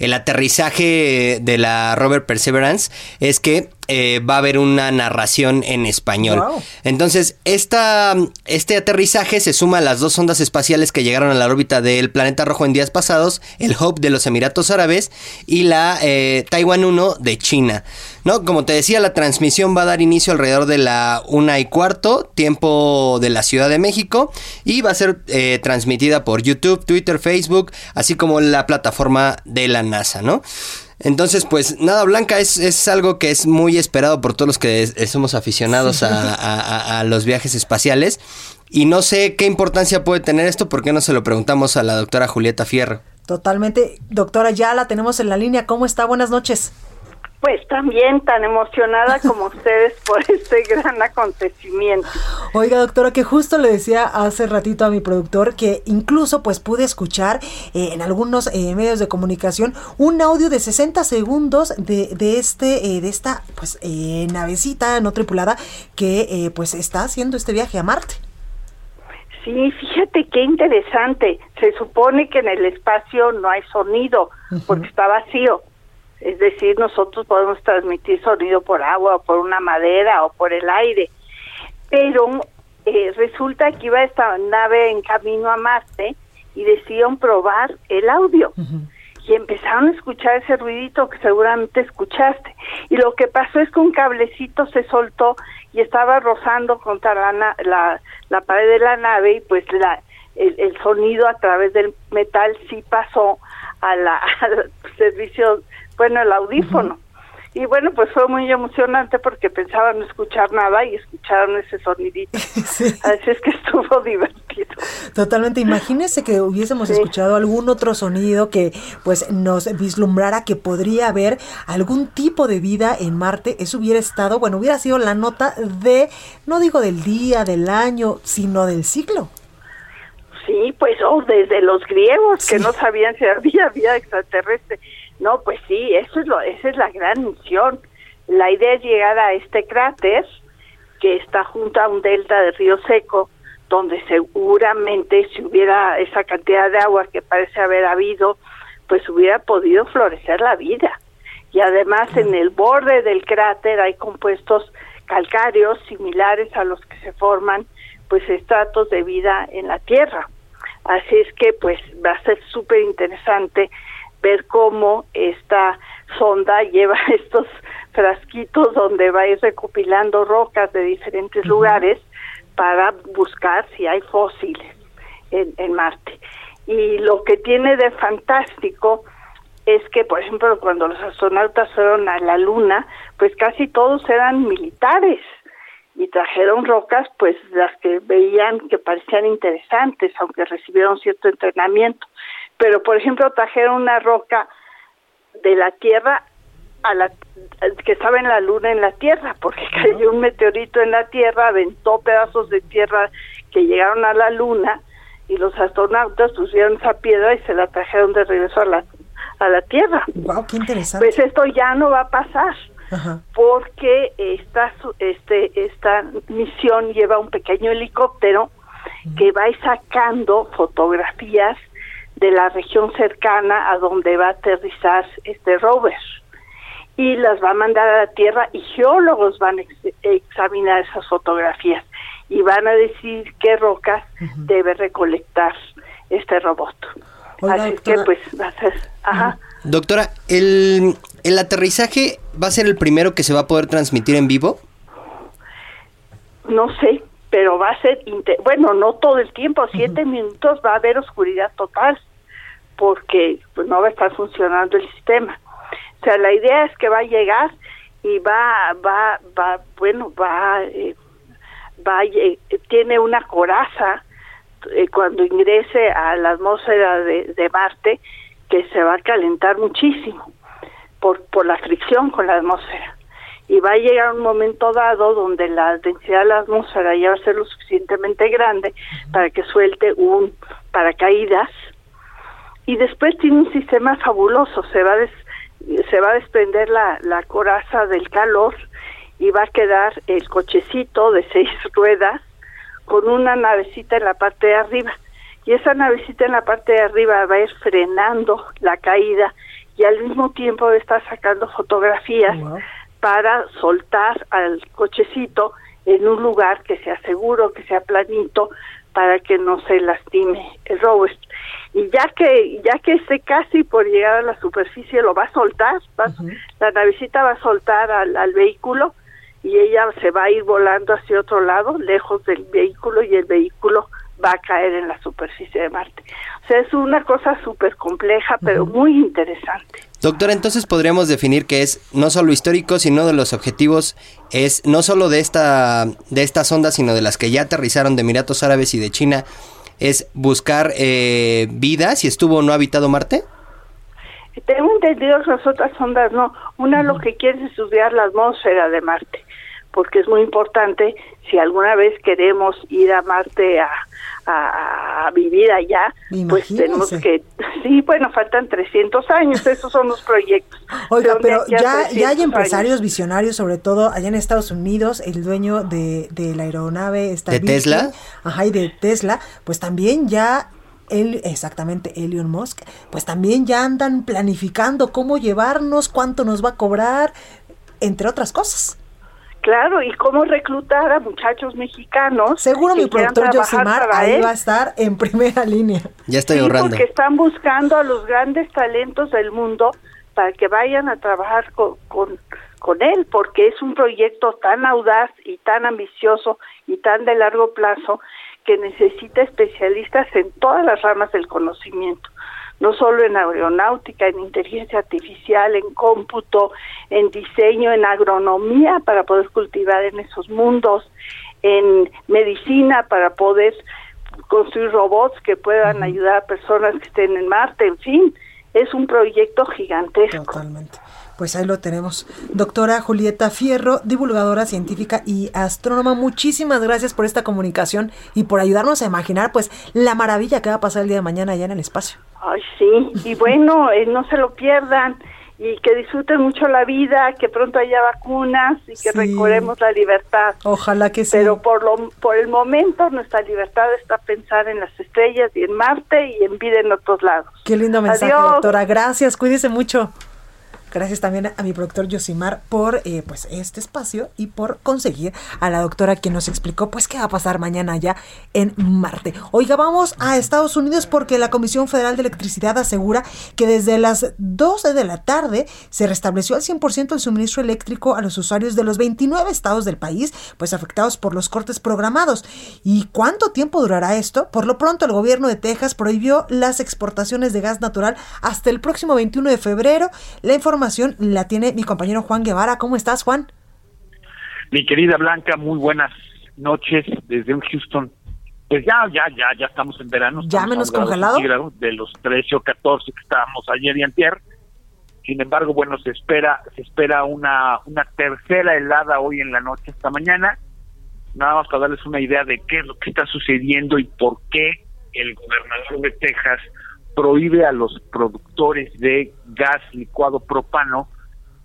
el aterrizaje de la Rover Perseverance es que eh, va a haber una narración en español. Entonces, esta, este aterrizaje se suma a las dos ondas espaciales que llegaron a la órbita del planeta rojo en días pasados, el Hope de los Emiratos Árabes y la eh, Taiwan 1 de China. ¿No? Como te decía, la transmisión va a dar inicio alrededor de la una y cuarto, tiempo de la Ciudad de México, y va a ser eh, transmitida por YouTube, Twitter, Facebook, así como la plataforma de la NASA, ¿no? Entonces, pues nada, Blanca es, es algo que es muy esperado por todos los que somos aficionados a, los viajes espaciales. Y no sé qué importancia puede tener esto, ¿por qué no se lo preguntamos a la doctora Julieta Fierro? Totalmente. Doctora, ya la tenemos en la línea. ¿Cómo está? Buenas noches. Pues también tan emocionada como ustedes por este gran acontecimiento. Oiga, doctora, que justo le decía hace ratito a mi productor que incluso pues pude escuchar eh, en algunos eh, medios de comunicación un audio de 60 segundos de, de este eh, de esta pues navecita no tripulada que pues está haciendo este viaje a Marte. Sí, fíjate qué interesante. Se supone que en el espacio no hay sonido porque está vacío es decir, nosotros podemos transmitir sonido por agua o por una madera o por el aire, pero eh, resulta que iba esta nave en camino a Marte y decidieron probar el audio. Y empezaron a escuchar ese ruidito que seguramente escuchaste. Y lo que pasó es que un cablecito se soltó y estaba rozando contra la, la, la pared de la nave y pues la, el, el, sonido a través del metal sí pasó a la, al servicio bueno, el audífono. Y bueno, pues fue muy emocionante porque pensaban no escuchar nada y escucharon ese sonidito. Así es que estuvo divertido. Totalmente. Imagínese que hubiésemos escuchado algún otro sonido que pues nos vislumbrara que podría haber algún tipo de vida en Marte. Eso hubiera estado, bueno, hubiera sido la nota de, no digo del día, del año, sino del siglo. Sí, pues oh, desde los griegos que no sabían si había vida extraterrestre. No, pues sí, eso es lo, esa es la gran misión. La idea es llegar a este cráter que está junto a un delta de río seco, donde seguramente si hubiera esa cantidad de agua que parece haber habido, pues hubiera podido florecer la vida. Y además en el borde del cráter hay compuestos calcáreos similares a los que se forman pues estratos de vida en la Tierra. Así es que pues va a ser súper interesante ver cómo esta sonda lleva estos frasquitos donde va a ir recopilando rocas de diferentes lugares para buscar si hay fósiles en, en Marte. Y lo que tiene de fantástico es que, por ejemplo, cuando los astronautas fueron a la Luna, pues casi todos eran militares y trajeron rocas, pues las que veían que parecían interesantes, aunque recibieron cierto entrenamiento pero por ejemplo trajeron una roca de la Tierra a la que estaba en la luna en la Tierra, porque cayó un meteorito en la Tierra, aventó pedazos de tierra que llegaron a la luna y los astronautas pusieron esa piedra y se la trajeron de regreso a la a la Tierra. Wow, qué interesante. Pues esto ya no va a pasar. Porque esta este esta misión lleva un pequeño helicóptero que va sacando fotografías de la región cercana a donde va a aterrizar este rover. Y las va a mandar a la Tierra y geólogos van a examinar esas fotografías y van a decir qué rocas debe recolectar este robot. Así que pues va a ser, ajá. Doctora, ¿el, ¿el aterrizaje va a ser el primero que se va a poder transmitir en vivo? No sé, pero va a ser, bueno, no todo el tiempo, siete minutos va a haber oscuridad total, porque pues, no va a estar funcionando el sistema. O sea, la idea es que va a llegar y va, va, va, bueno, va, eh, va, eh, tiene una coraza eh, cuando ingrese a la atmósfera de, de Marte que se va a calentar muchísimo por, por la fricción con la atmósfera. Y va a llegar un momento dado donde la densidad de la atmósfera ya va a ser lo suficientemente grande para que suelte un paracaídas. Y después tiene un sistema fabuloso, se va a, se va a desprender la, la coraza del calor y va a quedar el cochecito de seis ruedas con una navecita en la parte de arriba y esa navecita en la parte de arriba va a ir frenando la caída y al mismo tiempo va a estar sacando fotografías para soltar al cochecito en un lugar que sea seguro, que sea planito, para que no se lastime el rover. Y ya que ya que esté casi por llegar a la superficie, lo va a soltar, la navecita va a soltar al, al vehículo y ella se va a ir volando hacia otro lado, lejos del vehículo, y el vehículo va a caer en la superficie de Marte. O sea, es una cosa súper compleja, pero muy interesante. Doctora, entonces podríamos definir que es no solo histórico, sino de los objetivos es no solo de esta de estas ondas, sino de las que ya aterrizaron de Emiratos Árabes y de China, es buscar eh, vida si estuvo o no habitado Marte. Tengo entendido que las otras ondas no. Una lo que quiere es estudiar la atmósfera de Marte, porque es muy importante si alguna vez queremos ir a Marte a, a, vivir allá, pues tenemos que, sí, bueno, faltan 300 años, esos son los proyectos. Oiga, pero ya, ya hay empresarios visionarios, sobre todo allá en Estados Unidos, el dueño de, de la aeronave está ¿De Tesla? Ajá, y de Tesla, pues también ya él, exactamente, Elon Musk, pues también ya andan planificando cómo llevarnos, cuánto nos va a cobrar, entre otras cosas. Claro, y cómo reclutar a muchachos mexicanos. Seguro mi productor Josimar ahí va a estar en primera línea. Ya estoy ahorrando. Porque están buscando a los grandes talentos del mundo para que vayan a trabajar con, con, con él, porque es un proyecto tan audaz y tan ambicioso y tan de largo plazo que necesita especialistas en todas las ramas del conocimiento no solo en aeronáutica, en inteligencia artificial, en cómputo, en diseño, en agronomía para poder cultivar en esos mundos, en medicina para poder construir robots que puedan ayudar a personas que estén en Marte, en fin, es un proyecto gigantesco. Totalmente. Pues ahí lo tenemos. Doctora Julieta Fierro, divulgadora científica y astrónoma, muchísimas gracias por esta comunicación y por ayudarnos a imaginar pues la maravilla que va a pasar el día de mañana allá en el espacio. Ay, sí, y bueno, eh, no se lo pierdan y que disfruten mucho la vida, que pronto haya vacunas y que recordemos la libertad. Ojalá que sí. Pero por lo por el momento nuestra libertad está pensar en las estrellas y en Marte y en vida en otros lados. Qué lindo mensaje, doctora. Gracias, cuídese mucho. Gracias también a mi productor Yosimar por eh, pues este espacio y por conseguir a la doctora que nos explicó pues qué va a pasar mañana allá en Marte. Oiga, vamos a Estados Unidos porque la Comisión Federal de Electricidad asegura que desde las 12 de la tarde se restableció al 100% el suministro eléctrico a los usuarios de los 29 estados del país pues afectados por los cortes programados. ¿Y cuánto tiempo durará esto? Por lo pronto el gobierno de Texas prohibió las exportaciones de gas natural hasta el próximo 21 de febrero. La información información la tiene mi compañero Juan Guevara. ¿Cómo estás, Juan? Mi querida Blanca, muy buenas noches desde un Houston. Pues ya, ya, ya, ya estamos en verano. ¿Ya menos congelado? De los 13 o 14 que estábamos ayer y antier. Sin embargo, bueno, se espera, se espera una, una tercera helada hoy en la noche, esta mañana. Nada más para darles una idea de qué es lo que está sucediendo y por qué el gobernador de Texas prohíbe a los productores de gas licuado propano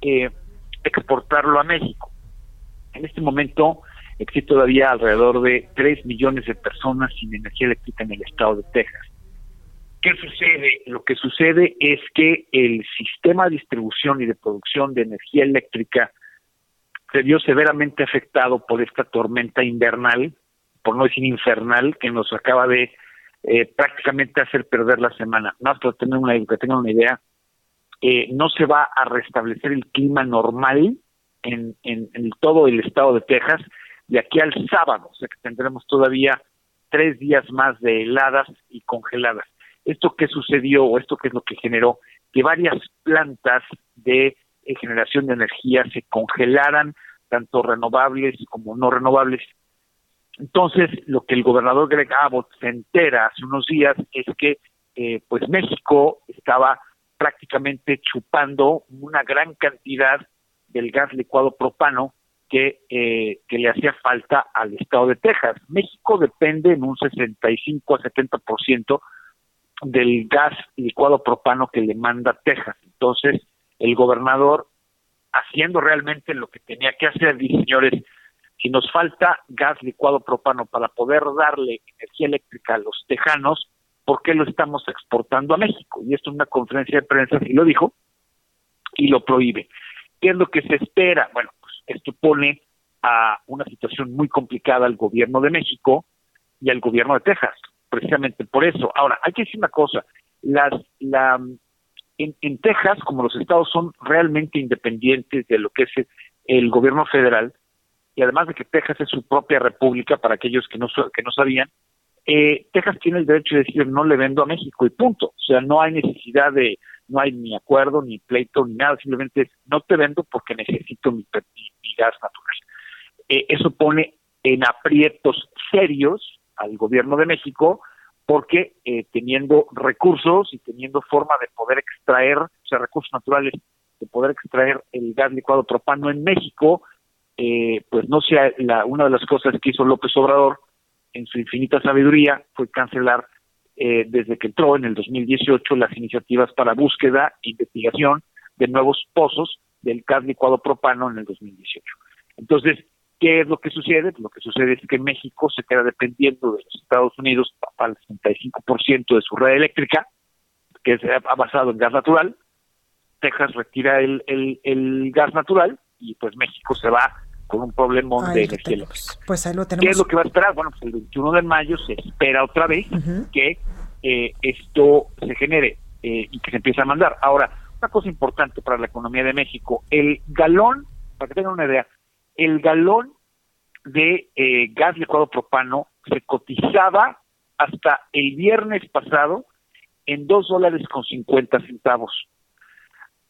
eh, exportarlo a México. En este momento existe todavía alrededor de 3 millones de personas sin energía eléctrica en el estado de Texas. ¿Qué sucede? Lo que sucede es que el sistema de distribución y de producción de energía eléctrica se vio severamente afectado por esta tormenta invernal, por no decir infernal, que nos acaba de eh, prácticamente hacer perder la semana. No, para tener una, que tengan una idea, eh, no se va a restablecer el clima normal en, en, todo el estado de Texas de aquí al sábado, o sea que tendremos todavía tres días más de heladas y congeladas. ¿Esto qué sucedió o esto qué es lo que generó? Que varias plantas de eh, generación de energía se congelaran, tanto renovables como no renovables. Entonces, lo que el gobernador Greg Abbott se entera hace unos días es que eh, pues México estaba prácticamente chupando una gran cantidad del gas licuado propano que, eh, que le hacía falta al estado de Texas. México depende en un 65 a 70% del gas licuado propano que le manda Texas. Entonces, el gobernador, haciendo realmente lo que tenía que hacer, dice, señores, si nos falta gas licuado propano para poder darle energía eléctrica a los tejanos, ¿por qué lo estamos exportando a México? Y esto en una conferencia de prensa sí lo dijo y lo prohíbe. ¿Qué es lo que se espera? Bueno, pues esto pone a una situación muy complicada al gobierno de México y al gobierno de Texas, precisamente por eso. Ahora, hay que decir una cosa, las, la, en Texas, como los estados son realmente independientes de lo que es el gobierno federal, y además de que Texas es su propia república, para aquellos que no, que no sabían, eh, Texas tiene el derecho de decir no le vendo a México y punto. O sea, no hay necesidad de, no hay ni acuerdo, ni pleito, ni nada, simplemente es no te vendo porque necesito mi, gas natural. Eh, eso pone en aprietos serios al gobierno de México porque eh, teniendo recursos y teniendo forma de poder extraer, o sea, recursos naturales, de poder extraer el gas licuado propano en México, eh, pues no sea la, una de las cosas que hizo López Obrador en su infinita sabiduría fue cancelar eh, desde que entró en el 2018 las iniciativas para búsqueda e investigación de nuevos pozos del gas licuado propano en el 2018. Entonces, ¿qué es lo que sucede? Lo que sucede es que México se queda dependiendo de los Estados Unidos para el 65% de su red eléctrica, que es basado en gas natural. Texas retira el, el, el gas natural y pues México se va con un problema de energía Pues ahí lo tenemos. ¿Qué es lo que va a esperar? Bueno, pues el 21 de mayo se espera otra vez que eh, esto se genere eh, y que se empiece a mandar. Ahora, una cosa importante para la economía de México, el galón, para que tengan una idea, el galón de eh, gas licuado propano se cotizaba hasta el viernes pasado en dos dólares con 50 centavos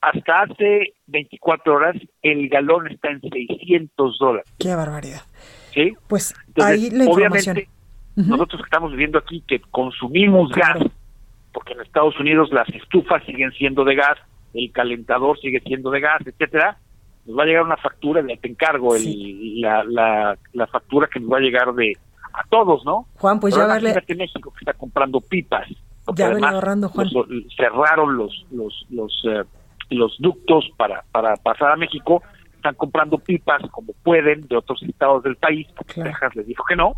hasta hace 24 horas el galón está en 600 dólares. Qué barbaridad. ¿Sí? Pues ahí la Obviamente, nosotros estamos viviendo aquí que consumimos gas, porque en Estados Unidos las estufas siguen siendo de gas, el calentador sigue siendo de gas, etcétera, nos va a llegar una factura, de te encargo el, la, la, la factura que nos va a llegar de a todos, ¿no? Juan, pues ya verle... México que está comprando pipas. Ya verle ahorrando, Juan. cerraron los, los, los eh, los ductos para, para pasar a México, están comprando pipas como pueden de otros estados del país, porque Texas les dijo que no,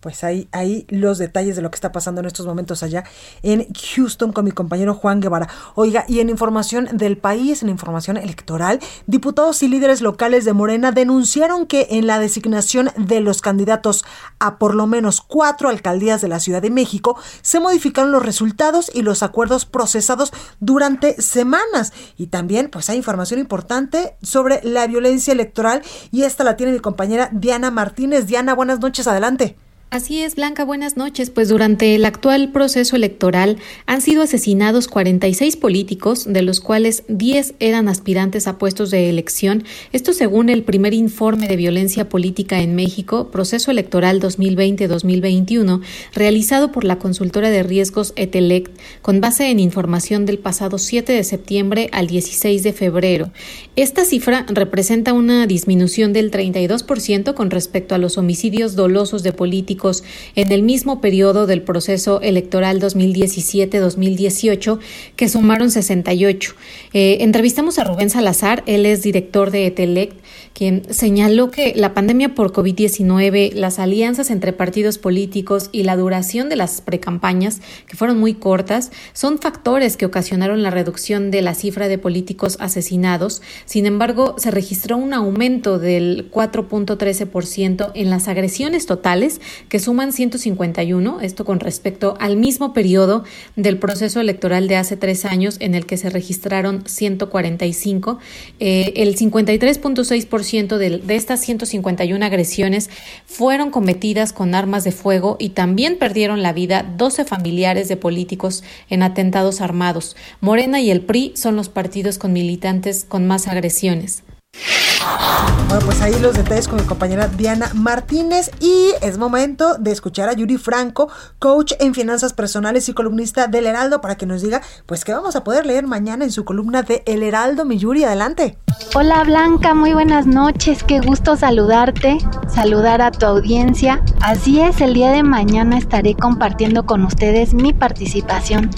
pues ahí, ahí los detalles de lo que está pasando en estos momentos allá en Houston con mi compañero Juan Guevara. Oiga, y en información del país, en información electoral, diputados y líderes locales de Morena denunciaron que en la designación de los candidatos a por lo menos cuatro alcaldías de la Ciudad de México se modificaron los resultados y los acuerdos procesados durante semanas. Y también, pues hay información importante sobre la violencia electoral y esta la tiene mi compañera Diana Martínez. Diana, buenas noches, adelante. Así es, Blanca, buenas noches. Pues durante el actual proceso electoral han sido asesinados 46 políticos, de los cuales 10 eran aspirantes a puestos de elección. Esto según el primer informe de violencia política en México, proceso electoral 2020-2021, realizado por la consultora de riesgos Etelect, con base en información del pasado 7 de septiembre al 16 de febrero. Esta cifra representa una disminución del 32% con respecto a los homicidios dolosos de políticos en el mismo periodo del proceso electoral 2017-2018, que sumaron 68. Eh, entrevistamos a Rubén Salazar, él es director de ETELECT, quien señaló que la pandemia por COVID-19, las alianzas entre partidos políticos y la duración de las precampañas, que fueron muy cortas, son factores que ocasionaron la reducción de la cifra de políticos asesinados. Sin embargo, se registró un aumento del 4.13% en las agresiones totales que suman 151, esto con respecto al mismo periodo del proceso electoral de hace tres años en el que se registraron 145. Eh, el 53.6% de, de estas 151 agresiones fueron cometidas con armas de fuego y también perdieron la vida 12 familiares de políticos en atentados armados. Morena y el PRI son los partidos con militantes con más agresiones. Bueno, pues ahí los detalles con mi compañera Diana Martínez y es momento de escuchar a Yuri Franco, coach en finanzas personales y columnista del Heraldo, para que nos diga, pues, qué vamos a poder leer mañana en su columna de El Heraldo, mi Yuri, adelante. Hola Blanca, muy buenas noches, qué gusto saludarte, saludar a tu audiencia. Así es, el día de mañana estaré compartiendo con ustedes mi participación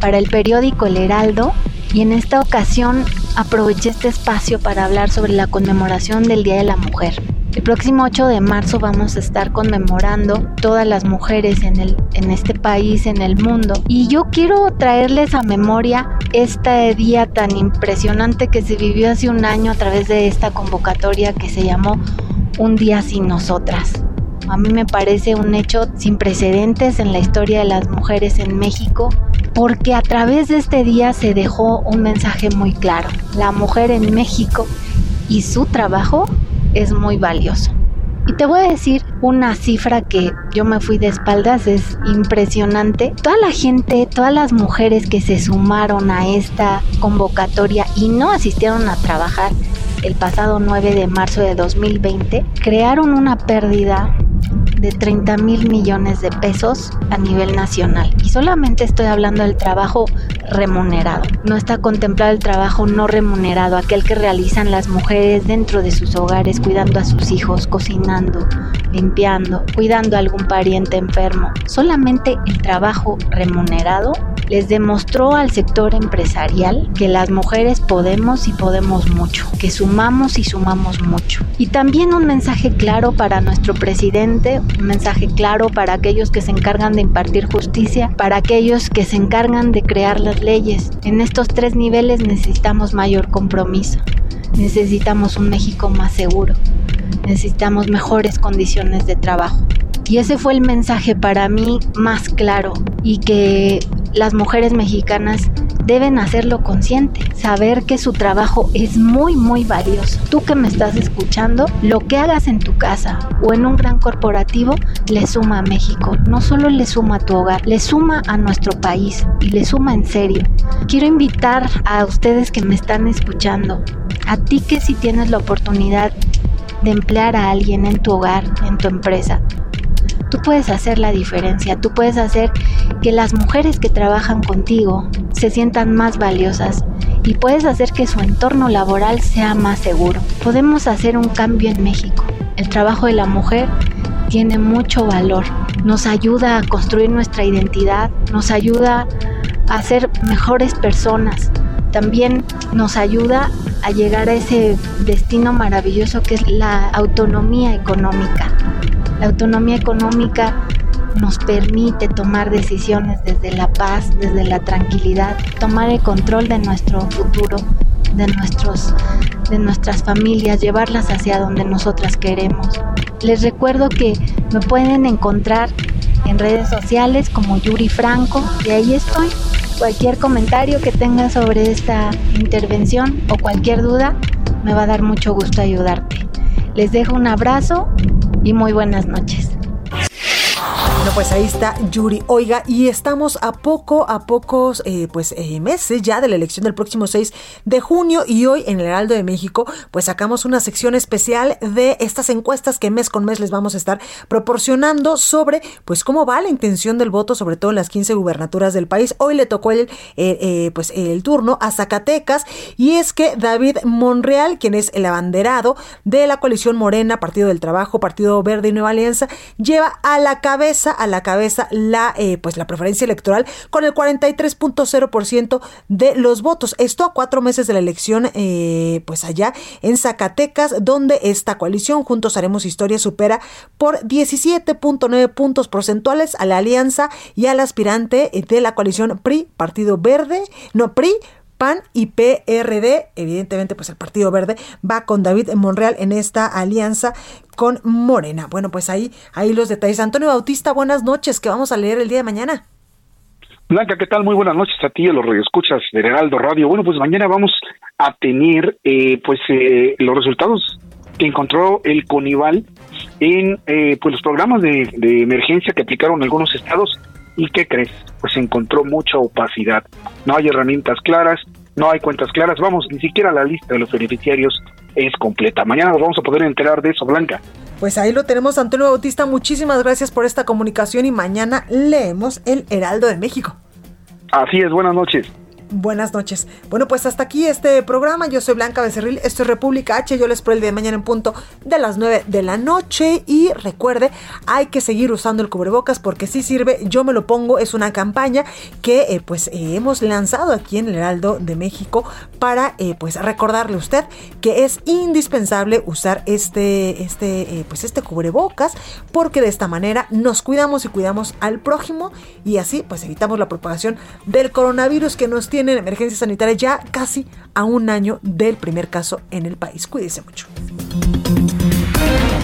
para el periódico El Heraldo y en esta ocasión aproveché este espacio para hablar sobre la conmemoración del Día de la Mujer. El próximo 8 de marzo vamos a estar conmemorando todas las mujeres en, el, en este país, en el mundo. Y yo quiero traerles a memoria este día tan impresionante que se vivió hace un año a través de esta convocatoria que se llamó Un día sin nosotras. A mí me parece un hecho sin precedentes en la historia de las mujeres en México porque a través de este día se dejó un mensaje muy claro. La mujer en México y su trabajo es muy valioso. Y te voy a decir una cifra que yo me fui de espaldas, es impresionante. Toda la gente, todas las mujeres que se sumaron a esta convocatoria y no asistieron a trabajar el pasado 9 de marzo de 2020, crearon una pérdida de 30 mil millones de pesos a nivel nacional. Y solamente estoy hablando del trabajo remunerado. No está contemplado el trabajo no remunerado, aquel que realizan las mujeres dentro de sus hogares, cuidando a sus hijos, cocinando, limpiando, cuidando a algún pariente enfermo. Solamente el trabajo remunerado les demostró al sector empresarial que las mujeres podemos y podemos mucho, que sumamos y sumamos mucho. Y también un mensaje claro para nuestro presidente, un mensaje claro para aquellos que se encargan de impartir justicia, para aquellos que se encargan de crear las leyes. En estos tres niveles necesitamos mayor compromiso. Necesitamos un México más seguro. Necesitamos mejores condiciones de trabajo. Y ese fue el mensaje para mí más claro y que las mujeres mexicanas deben hacerlo consciente, saber que su trabajo es muy, muy valioso. Tú que me estás escuchando, lo que hagas en tu casa o en un gran corporativo le suma a México. No solo le suma a tu hogar, le suma a nuestro país y le suma en serio. Quiero invitar a ustedes que me están escuchando, a ti que si tienes la oportunidad de emplear a alguien en tu hogar, en tu empresa, tú puedes hacer la diferencia, tú puedes hacer que las mujeres que trabajan contigo se sientan más valiosas y puedes hacer que su entorno laboral sea más seguro. Podemos hacer un cambio en México. El trabajo de la mujer tiene mucho valor, nos ayuda a construir nuestra identidad, nos ayuda a ser mejores personas, también nos ayuda a llegar a ese destino maravilloso que es la autonomía económica. La autonomía económica nos permite tomar decisiones desde la paz, desde la tranquilidad, tomar el control de nuestro futuro, de, nuestros, de nuestras familias, llevarlas hacia donde nosotras queremos. Les recuerdo que me pueden encontrar en redes sociales como Yuri Franco y ahí estoy. Cualquier comentario que tengas sobre esta intervención o cualquier duda, me va a dar mucho gusto ayudarte. Les dejo un abrazo y muy buenas noches. Bueno, pues ahí está Yuri. Oiga, y estamos a poco, a pocos eh, pues eh, meses ya de la elección del próximo 6 de junio y hoy en el Heraldo de México pues sacamos una sección especial de estas encuestas que mes con mes les vamos a estar proporcionando sobre pues cómo va la intención del voto, sobre todo en las 15 gubernaturas del país. Hoy le tocó el, eh, pues el turno a Zacatecas y es que David Monreal, quien es el abanderado de la coalición Morena, Partido del Trabajo, Partido Verde y Nueva Alianza, lleva a la cabeza a la cabeza la, eh, pues la preferencia electoral con el 43.0% de los votos. Esto a cuatro meses de la elección, eh, pues allá en Zacatecas, donde esta coalición, Juntos Haremos Historia, supera por 17.9 puntos porcentuales a la alianza y al aspirante de la coalición PRI, Partido Verde, no PRI, PAN y PRD. Evidentemente, pues el Partido Verde va con David Monreal en esta alianza con Morena. Bueno, pues ahí, ahí los detalles. Antonio Bautista, buenas noches, que vamos a leer el día de mañana. Blanca, ¿qué tal? Muy buenas noches a ti, a los radioescuchas de Heraldo Radio. Bueno, pues mañana vamos a tener eh, pues eh, los resultados que encontró el CONIVAL en eh, pues los programas de, emergencia que aplicaron algunos estados y qué crees pues encontró mucha opacidad. No hay herramientas claras no hay cuentas claras vamos ni siquiera la lista de los beneficiarios es completa. Mañana nos vamos a poder enterar de eso Blanca. Pues ahí lo tenemos Antonio Bautista muchísimas gracias por esta comunicación y mañana leemos el Heraldo de México. Así es buenas noches Buenas noches. Bueno, pues hasta aquí este programa. Yo soy Blanca Becerril, esto es República H. Yo les espero el día de mañana en punto de las 9 de la noche. Y recuerde, hay que seguir usando el cubrebocas porque sí sirve. Yo me lo pongo. Es una campaña que eh, pues eh, hemos lanzado aquí en el Heraldo de México para eh, pues recordarle a usted que es indispensable usar este, este, pues este cubrebocas porque de esta manera nos cuidamos y cuidamos al prójimo y así pues evitamos la propagación del coronavirus que nos tiene tienen emergencia sanitaria ya casi a un año del primer caso en el país. Cuídese mucho.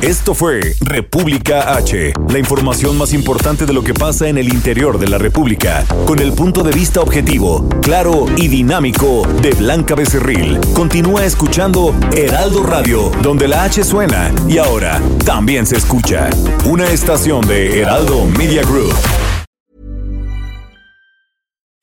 Esto fue República H, la información más importante de lo que pasa en el interior de la República, con el punto de vista objetivo, claro y dinámico de Blanca Becerril. Continúa escuchando Heraldo Radio, donde la H suena y ahora también se escucha. Una estación de Heraldo Media Group.